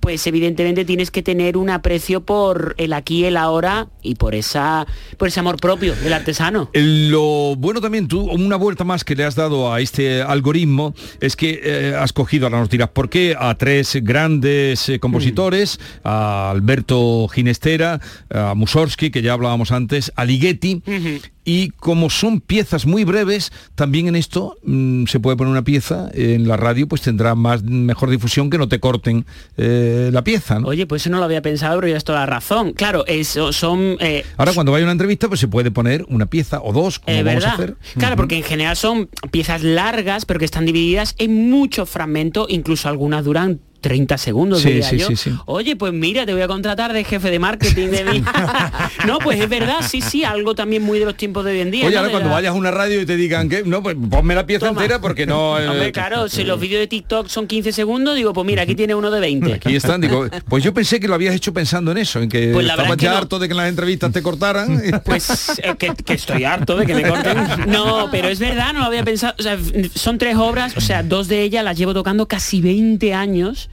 pues evidentemente tienes que tener un aprecio por el aquí el ahora y por esa por ese amor propio del artesano. Lo bueno también, tú, una vuelta más que le has dado a este algoritmo es que eh, has cogido, ahora nos dirás por qué, a tres grandes eh, compositores, a Alberto Ginestera, a Mussorgsky, que ya hablábamos antes, a Ligeti, y como son piezas muy breves, también en esto mm, se puede poner una pieza en la radio, pues tendrá más mejor difusión que no te corten eh, la pieza. ¿no? Oye, pues eso no lo había pensado, pero ya es toda la razón. Claro, eso son eh, Ahora cuando vaya a una entrevista, pues se puede poner una pieza o dos, como Eh, vamos a ¿verdad? hacer. Claro, porque en general son piezas largas, pero que están divididas en muchos fragmentos, incluso algunas duran 30 segundos, Sí, diría sí, yo. sí. Oye, pues mira, te voy a contratar de jefe de marketing de mí. no, pues es verdad, sí, sí, algo también muy de los tiempos de hoy en día. Oye, ¿no? ahora cuando la- vayas a una radio y te digan que no, pues ponme la pieza entera porque no. eh, Hombre, claro, si los vídeos de TikTok son 15 segundos, digo, pues mira, aquí tiene uno de 20. Aquí están, digo, pues yo pensé que lo habías hecho pensando en eso, en que Pues estabas verdad es que ya no. harto de que en las entrevistas te cortaran. Pues eh, que, que estoy harto de que me corten. No, pero es verdad, no lo había pensado. O sea, son tres obras, o sea, dos de ellas las llevo tocando casi 20 años.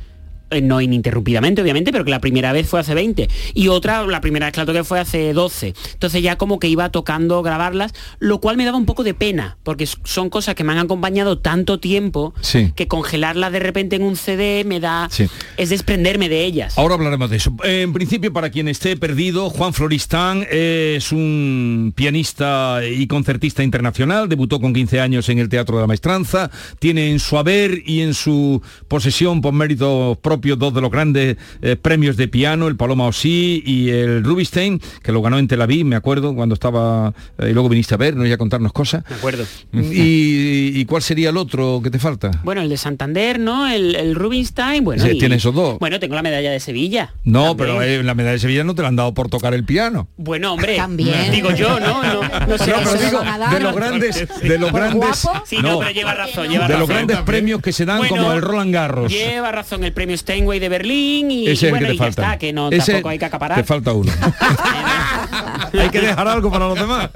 Eh, No ininterrumpidamente, obviamente, pero que la primera vez fue hace 20. Y otra, la primera vez que la toqué fue hace 12. Entonces ya como que iba tocando grabarlas, lo cual me daba un poco de pena, porque son cosas que me han acompañado tanto tiempo Sí. que congelarlas de repente en un CD me da... Sí. es desprenderme de ellas. Ahora hablaremos de eso. En principio, para quien esté perdido, Juan Floristán es un pianista y concertista internacional, debutó con 15 años en el Teatro de la Maestranza, tiene en su haber y en su posesión, por méritos propios, dos de los grandes eh, premios de piano, el Paloma Osí y el Rubinstein, que lo ganó en Tel Aviv, me acuerdo, cuando estaba, eh, y luego viniste a vernos y a contarnos cosas. De acuerdo. ¿Y, y cuál sería el otro que te falta? Bueno, el de Santander, ¿no? El, el Rubinstein, bueno. Sí, y- tiene esos dos. Bueno, tengo la medalla de Sevilla. No, También. pero eh, la medalla de Sevilla no te la han dado por tocar el piano. Bueno, hombre, También. digo yo, ¿no? No, no sé. No, pero digo, de los grandes, de los grandes, Sí, no, pero lleva razón, lleva de razón. los grandes premios que se dan Bueno, como el Roland Garros. Lleva razón el premio Steinway de Berlín y, Ese bueno, que te y ya falta. está, que no Ese tampoco hay que acaparar. Te falta uno. hay que dejar algo para los demás.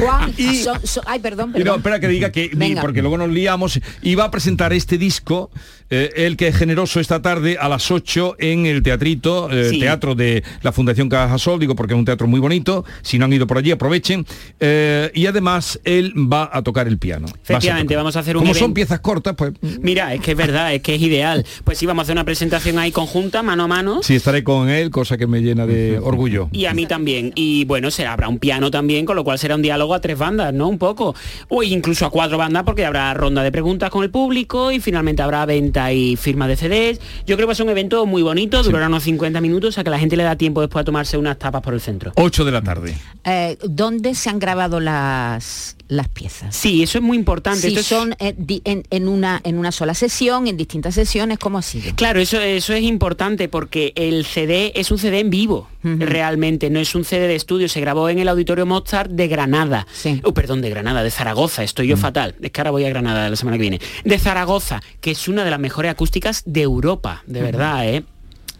Juan, son- son- ay, perdón, Y no, perdón. espera que diga que, Venga. porque luego nos liamos, y va a presentar este disco, eh, el que es generoso esta tarde a las 8 en el teatrito, eh, Sí. teatro de la Fundación Cajasol, digo porque es un teatro muy bonito, si no han ido por allí aprovechen, Eh, y además él va a tocar el piano. A Efectivamente, vamos a hacer un Como son piezas cortas, pues Mira, es que es verdad, es que es ideal. Pues sí, vamos a hacer una presentación ahí conjunta, mano a mano. sí estaré con él, cosa que me llena de orgullo. Y a mí también. Y bueno, será, habrá un piano también, con lo cual será un diálogo a tres bandas, ¿no? Un poco. O incluso a cuatro bandas, porque habrá ronda de preguntas con el público y finalmente habrá venta y firma de CDs. Yo creo que va a ser un evento muy bonito, durará unos 50 minutos, a que la gente le da tiempo después a tomarse unas tapas por el centro. 8 de la tarde. Eh, ¿Dónde se han grabado las, las piezas? Sí, eso es muy importante. Si Esto son eh, en, en una, en una sola sesión, en distintas sesiones, ¿cómo ha sido? Claro, eso, eso es importante porque el CD es un CD en vivo, realmente, no es un CD de estudio, se grabó en el Auditorio Mozart de Granada. Oh, perdón, de Granada, de Zaragoza, estoy yo fatal, es que ahora voy a Granada la semana que viene. De Zaragoza, que es una de las mejores acústicas de Europa, de verdad, ¿eh?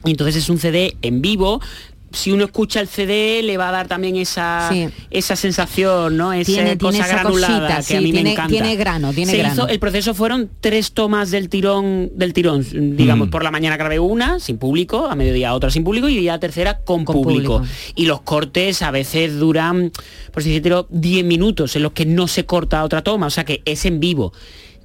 Y entonces es un CD en vivo. Si uno escucha el CD le va a dar también esa, Sí. esa sensación, ¿no? Esa Tiene- tiene cosa esa granulada cosita, que sí, a mí tiene- me encanta. tiene grano, tiene Se grano. hizo- el proceso fueron tres tomas del tirón, del tirón, digamos, Mm. por la mañana grabé una sin público, a mediodía otra sin público y la tercera con, Con público. público. Y los cortes a veces duran, por así decirlo, 10 minutos en los que no se corta otra toma, o sea que es en vivo.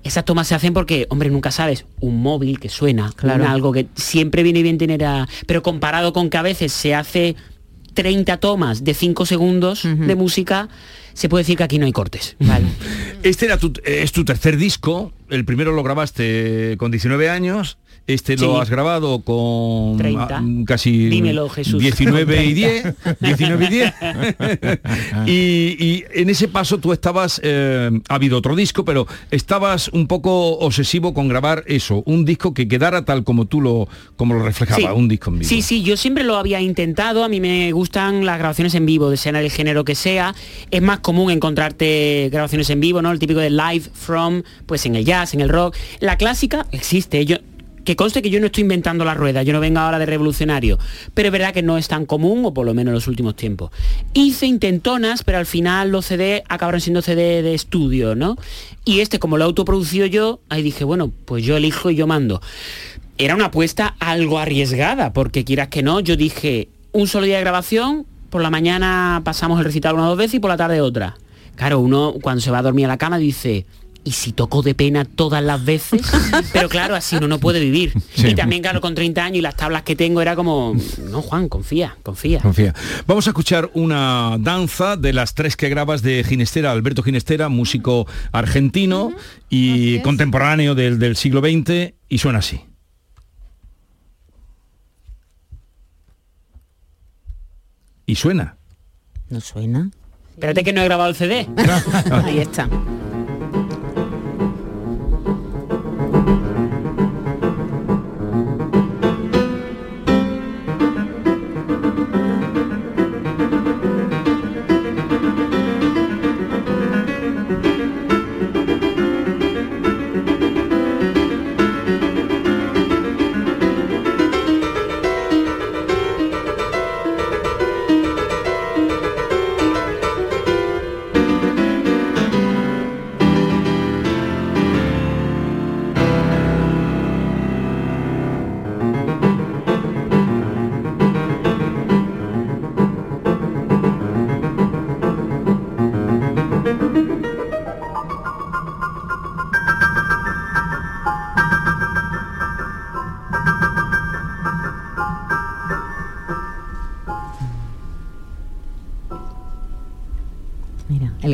Esas tomas se hacen porque, hombre, nunca sabes, un móvil que suena, Claro. un algo que siempre viene bien tener a... Pero comparado con que a veces se hace 30 tomas de 5 segundos de música, se puede decir que aquí no hay cortes. Este era tu, es tu tercer disco, el primero lo grabaste con 19 años, este Sí. lo has grabado con 30. ah, casi Dímelo, Jesús. 19 y 30. 10, 19 y 10. y, y en ese paso tú estabas, eh, ha habido otro disco, pero estabas un poco obsesivo con grabar eso, un disco que quedara tal como tú lo, como lo reflejaba, Sí. un disco en vivo. Sí, sí, yo siempre lo había intentado, a mí me gustan las grabaciones en vivo, de sea en el género que sea. Es más común encontrarte grabaciones en vivo, ¿no? El típico de live from, pues en el jazz, en el rock. La clásica existe, yo que conste que yo no estoy inventando la rueda, yo no vengo ahora de revolucionario, pero es verdad que no es tan común, o por lo menos en los últimos tiempos. Hice intentonas, pero al final los CD acabaron siendo CD de estudio, ¿no? Y este, como lo he autoproducido yo, ahí dije, bueno, pues yo elijo y yo mando. Era una apuesta algo arriesgada, porque quieras que no, yo dije, un solo día de grabación, por la mañana pasamos el recital una o dos veces y por la tarde otra. Claro, uno cuando se va a dormir a la cama dice, ¿y si toco de pena todas las veces? Pero claro, así uno no puede vivir. Sí. Y también, claro, con 30 años y las tablas que tengo era como, no, Juan, confía, confía. Confía. Vamos a escuchar una danza de las tres que grabas de Ginestera, Alberto Ginestera, músico argentino y contemporáneo del, del siglo XX, y suena así. Y suena. No suena. Espérate que no he grabado el CD. Ahí está.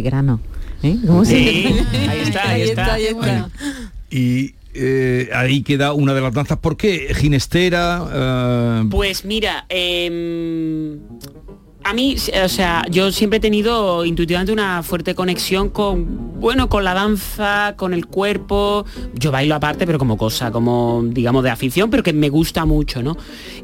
El grano. ¿eh? ¿Cómo se- Sí, ahí está, ahí está. ahí está. Y eh, ahí queda una de las danzas. ¿Por qué Ginestera? eh, Pues mira, em, a mí, o sea, yo siempre he tenido intuitivamente una fuerte conexión con, bueno, con la danza, con el cuerpo. Yo bailo aparte, pero como cosa, como, digamos, de afición, pero que me gusta mucho, ¿no?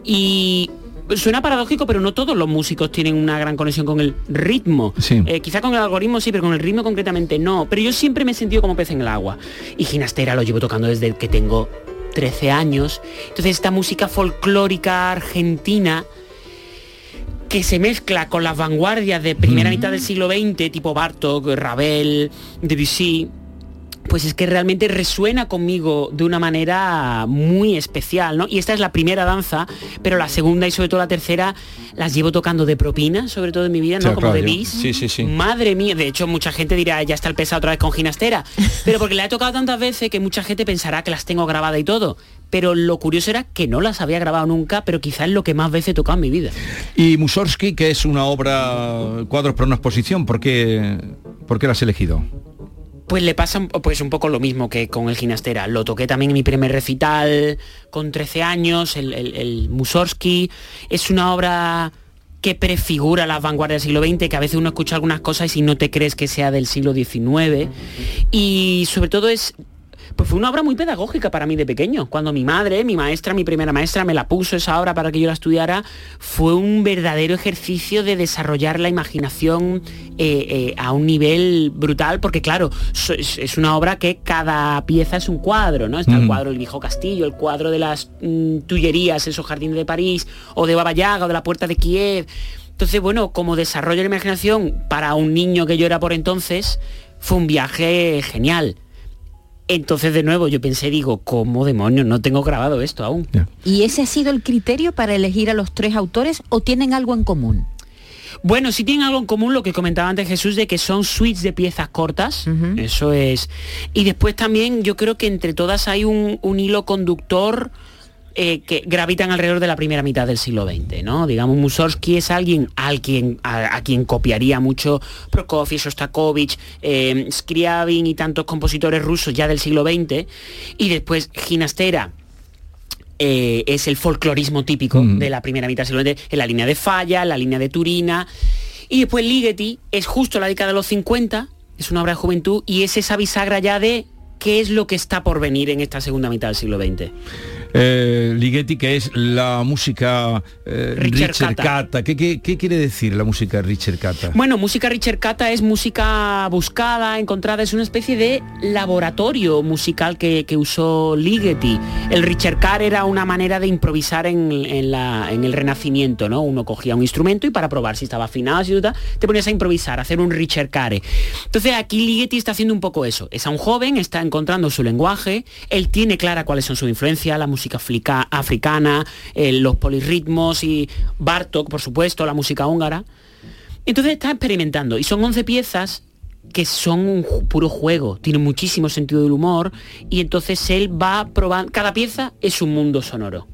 Y suena paradójico, pero no todos los músicos tienen una gran conexión con el ritmo. Sí. Eh, quizá con el algoritmo sí, pero con el ritmo concretamente no. Pero yo siempre me he sentido como pez en el agua. Y Ginastera lo llevo tocando desde que tengo 13 años. Entonces esta música folclórica argentina que se mezcla con las vanguardias de primera mitad del siglo XX, tipo Bartok, Ravel, Debussy, pues es que realmente resuena conmigo de una manera muy especial, ¿no? Y esta es la primera danza, pero la segunda y sobre todo la tercera las llevo tocando de propina, sobre todo en mi vida, ¿no? Como claro, de bis. sí, sí, sí. Madre mía, de hecho mucha gente dirá, ya está el pesado otra vez con ginastera, pero porque la he tocado tantas veces que mucha gente pensará que las tengo grabadas y todo. Pero lo curioso era que no las había grabado nunca, pero quizás es lo que más veces he tocado en mi vida. Y Mussorgsky, que es una obra, cuadros para una exposición, ¿por qué, por qué la has elegido? Pues le pasa un- pues un poco lo mismo que con el Ginastera. Lo toqué también en mi primer recital con 13 años, el, el, el Mussorgsky. Es una obra que prefigura las vanguardias del siglo XX, que a veces uno escucha algunas cosas y si no te crees que sea del siglo XIX. Y sobre todo es pues fue una obra muy pedagógica para mí de pequeño. Cuando mi madre, mi maestra, mi primera maestra, me la puso esa obra para que yo la estudiara, fue un verdadero ejercicio de desarrollar la imaginación eh, eh, a un nivel brutal, porque claro, es, una obra que cada pieza es un cuadro, ¿no? Está el cuadro del viejo castillo, el cuadro de las mm, Tullerías, esos jardines de París, o de Baba Yaga, o de la puerta de Kiev. Entonces, bueno, como desarrollo de la imaginación para un niño que yo era por entonces, fue un viaje genial. Entonces, de nuevo, yo pensé, digo, ¿cómo demonios? No tengo grabado esto aún. ¿Y ese ha sido el criterio para elegir a los tres autores o tienen algo en común? Bueno, sí tienen algo en común lo que comentaba antes Jesús de que son suites de piezas cortas. Eso es. Y después también yo creo que entre todas hay un, un hilo conductor eh, que gravitan alrededor de la primera mitad del siglo XX, ¿no? Digamos, Mussorgsky es alguien al quien, a, a quien copiaría mucho Prokofiev, Shostakovich, eh, Scriabin y tantos compositores rusos ya del siglo XX. Y después Ginastera, eh, es el folclorismo típico Mm. de la primera mitad del siglo XX, en la línea de Falla, en la línea de Turina. Y después Ligeti es justo la década de los 50, es una obra de juventud y es esa bisagra ya de qué es lo que está por venir en esta segunda mitad del siglo XX. Eh, Ligeti, que es la música eh, Richard Cata. ¿Qué, qué, qué quiere decir la música Richard Cata? Bueno, música Richard Cata es música buscada, encontrada, es una especie de laboratorio musical que, que usó Ligeti. El Richard Car era una manera de improvisar en, en la- en el Renacimiento, ¿no? Uno cogía un instrumento y para probar si estaba afinado, si tal, te ponías a improvisar, a hacer un Richard Care. Entonces aquí Ligeti está haciendo un poco eso. Es a un joven, está encontrando su lenguaje, él tiene clara cuáles son sus influencias, la música flica- africana, eh, los polirritmos y Bartok, por supuesto, la música húngara. Entonces está experimentando y son 11 piezas que son un puro juego, tienen muchísimo sentido del humor y entonces él va probando, cada pieza es un mundo sonoro.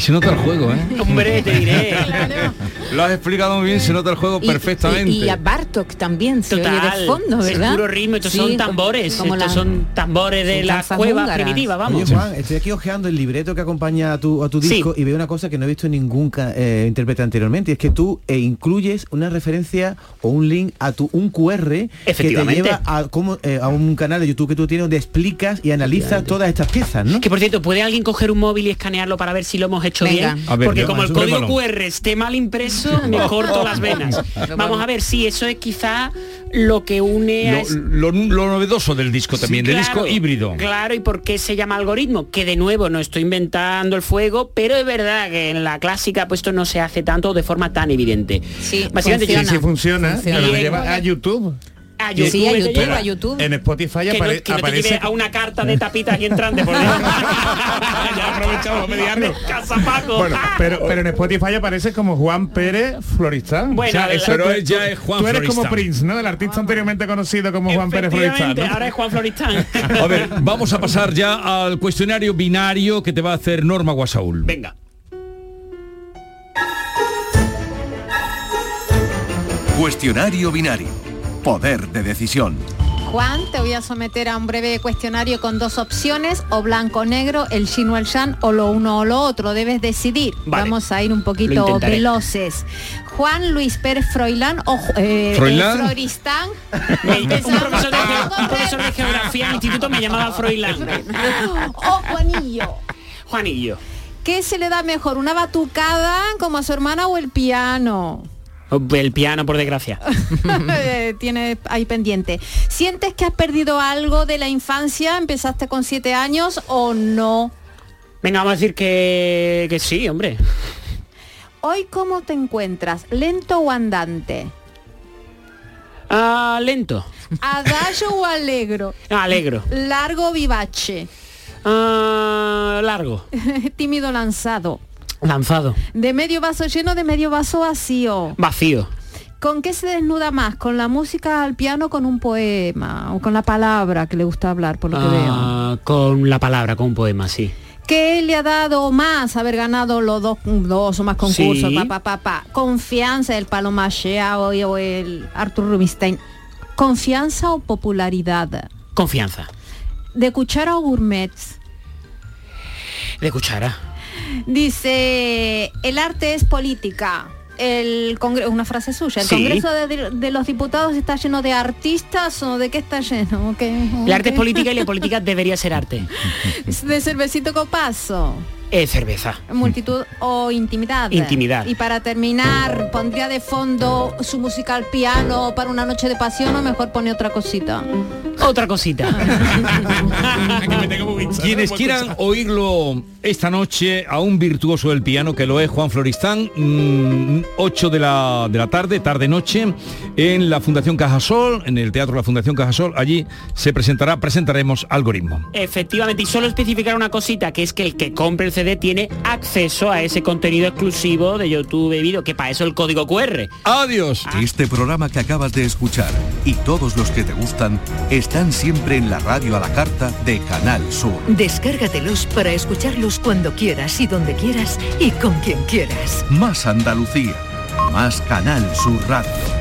Ahí se nota el juego, ¿eh? Hombre, te diré. Lo has explicado muy bien, se nota el juego Y- perfectamente. Y, y a Bartok también se oye Total, de fondo, ¿verdad? puro ritmo, estos Sí, son como- tambores, como estos la- son tambores de la cueva húngaras. primitiva, vamos. Oye, Juan, estoy aquí hojeando el libreto que acompaña a tu, a tu Sí. disco y veo una cosa que no he visto en ningún eh, intérprete anteriormente, y es que tú eh, incluyes una referencia o un link a tu un QR que te Efectivamente. lleva a, cómo, eh, a un canal de YouTube que tú tienes donde explicas y analizas todas estas piezas, ¿no? Que por cierto, ¿puede alguien coger un móvil y escanearlo para ver si lo hemos hecho Venga. bien? Ver, Porque como el código QR esté mal impreso, me corto las venas. Vamos a ver si eso es quizá lo que une a... Lo, lo- lo novedoso del disco también, del Claro, disco híbrido. Claro, ¿y por qué se llama algoritmo? Que de nuevo no estoy inventando el fuego, pero es verdad que en la clásica pues esto no se hace tanto de forma tan evidente. Sí, Básicamente Sí, sí funciona, Funciona. Y- lleva a YouTube. A YouTube, Sí, a YouTube, a YouTube. En Spotify que no, apare- que no te aparece lleve a una carta de tapitas y entrante por ya aprovechamos mediano. Casapaco. Bueno, pero, pero en Spotify aparece como Juan Pérez Floristán. Bueno, el- eso pero tú- ya tú- es Juan Tú eres como. Prince, ¿no? El artista anteriormente conocido como Juan Pérez Floristán. Ahora es Juan Floristán. A ver, vamos a pasar ya al cuestionario binario que te va a hacer Norma Guasaúl. Venga. Cuestionario binario. Poder de decisión. Juan, te voy a someter a un breve cuestionario con dos opciones, o blanco o negro, el yin o el yang, o lo uno o lo otro. Debes decidir. Vale. Vamos a ir un poquito veloces. Juan Luis Pérez Froilán o eh, ¿Froilán? eh, Floristán. Me- un, profesor de, un profesor de geografía en el instituto me llamaba Froilán. o Juanillo. Juanillo. ¿Qué se le da mejor, una batucada como a su hermana o el piano? El piano, por desgracia. Tiene ahí pendiente. ¿Sientes que has perdido algo de la infancia? ¿Empezaste con siete años o no? Venga, vamos a decir que, que sí, hombre. Hoy, ¿cómo te encuentras? ¿Lento o andante? Ah, lento. ¿Adagio o alegro? Alegro. ¿Largo o vivace? Ah, largo. ¿Tímido lanzado? Lanzado. ¿De medio vaso lleno de medio vaso vacío? Vacío. ¿Con qué se desnuda más? ¿Con la música al piano con un poema? ¿O con la palabra que le gusta hablar, por lo que veo? Ah, con la palabra, con un poema, sí. ¿Qué le ha dado más haber ganado los dos, dos o más concursos? Sí. Pa, pa, pa, pa? Confianza, el Paloma Shea o, o el Arthur Rubinstein. ¿Confianza o popularidad? Confianza. ¿De cuchara o gourmet? De cuchara. Dice, el arte es política. el Congreso, una frase suya, el Sí. Congreso de, de los Diputados está lleno de artistas o de qué está lleno? ¿O qué? El arte es política y la política debería ser arte. de cervecito copazo. Es cerveza. Multitud o intimidad. Intimidad. Y para terminar, pondría de fondo su música al piano para una noche de pasión o mejor pone otra cosita. Otra cosita. Quienes quieran oírlo esta noche a un virtuoso del piano que lo es Juan Floristán, mm, 8 de la, de la tarde, tarde-noche, en la Fundación Cajasol, en el Teatro de la Fundación Cajasol, allí se presentará, presentaremos Algoritmo. Efectivamente, y solo especificar una cosita, que es que el que compre el CD tiene acceso a ese contenido exclusivo de YouTube y vídeo, que para eso el código QR. Adiós. Este programa que acabas de escuchar y todos los que te gustan están siempre en la radio a la carta de Canal Sur. Descárgatelos para escucharlos cuando quieras y donde quieras y con quien quieras. Más Andalucía, más Canal Sur Radio.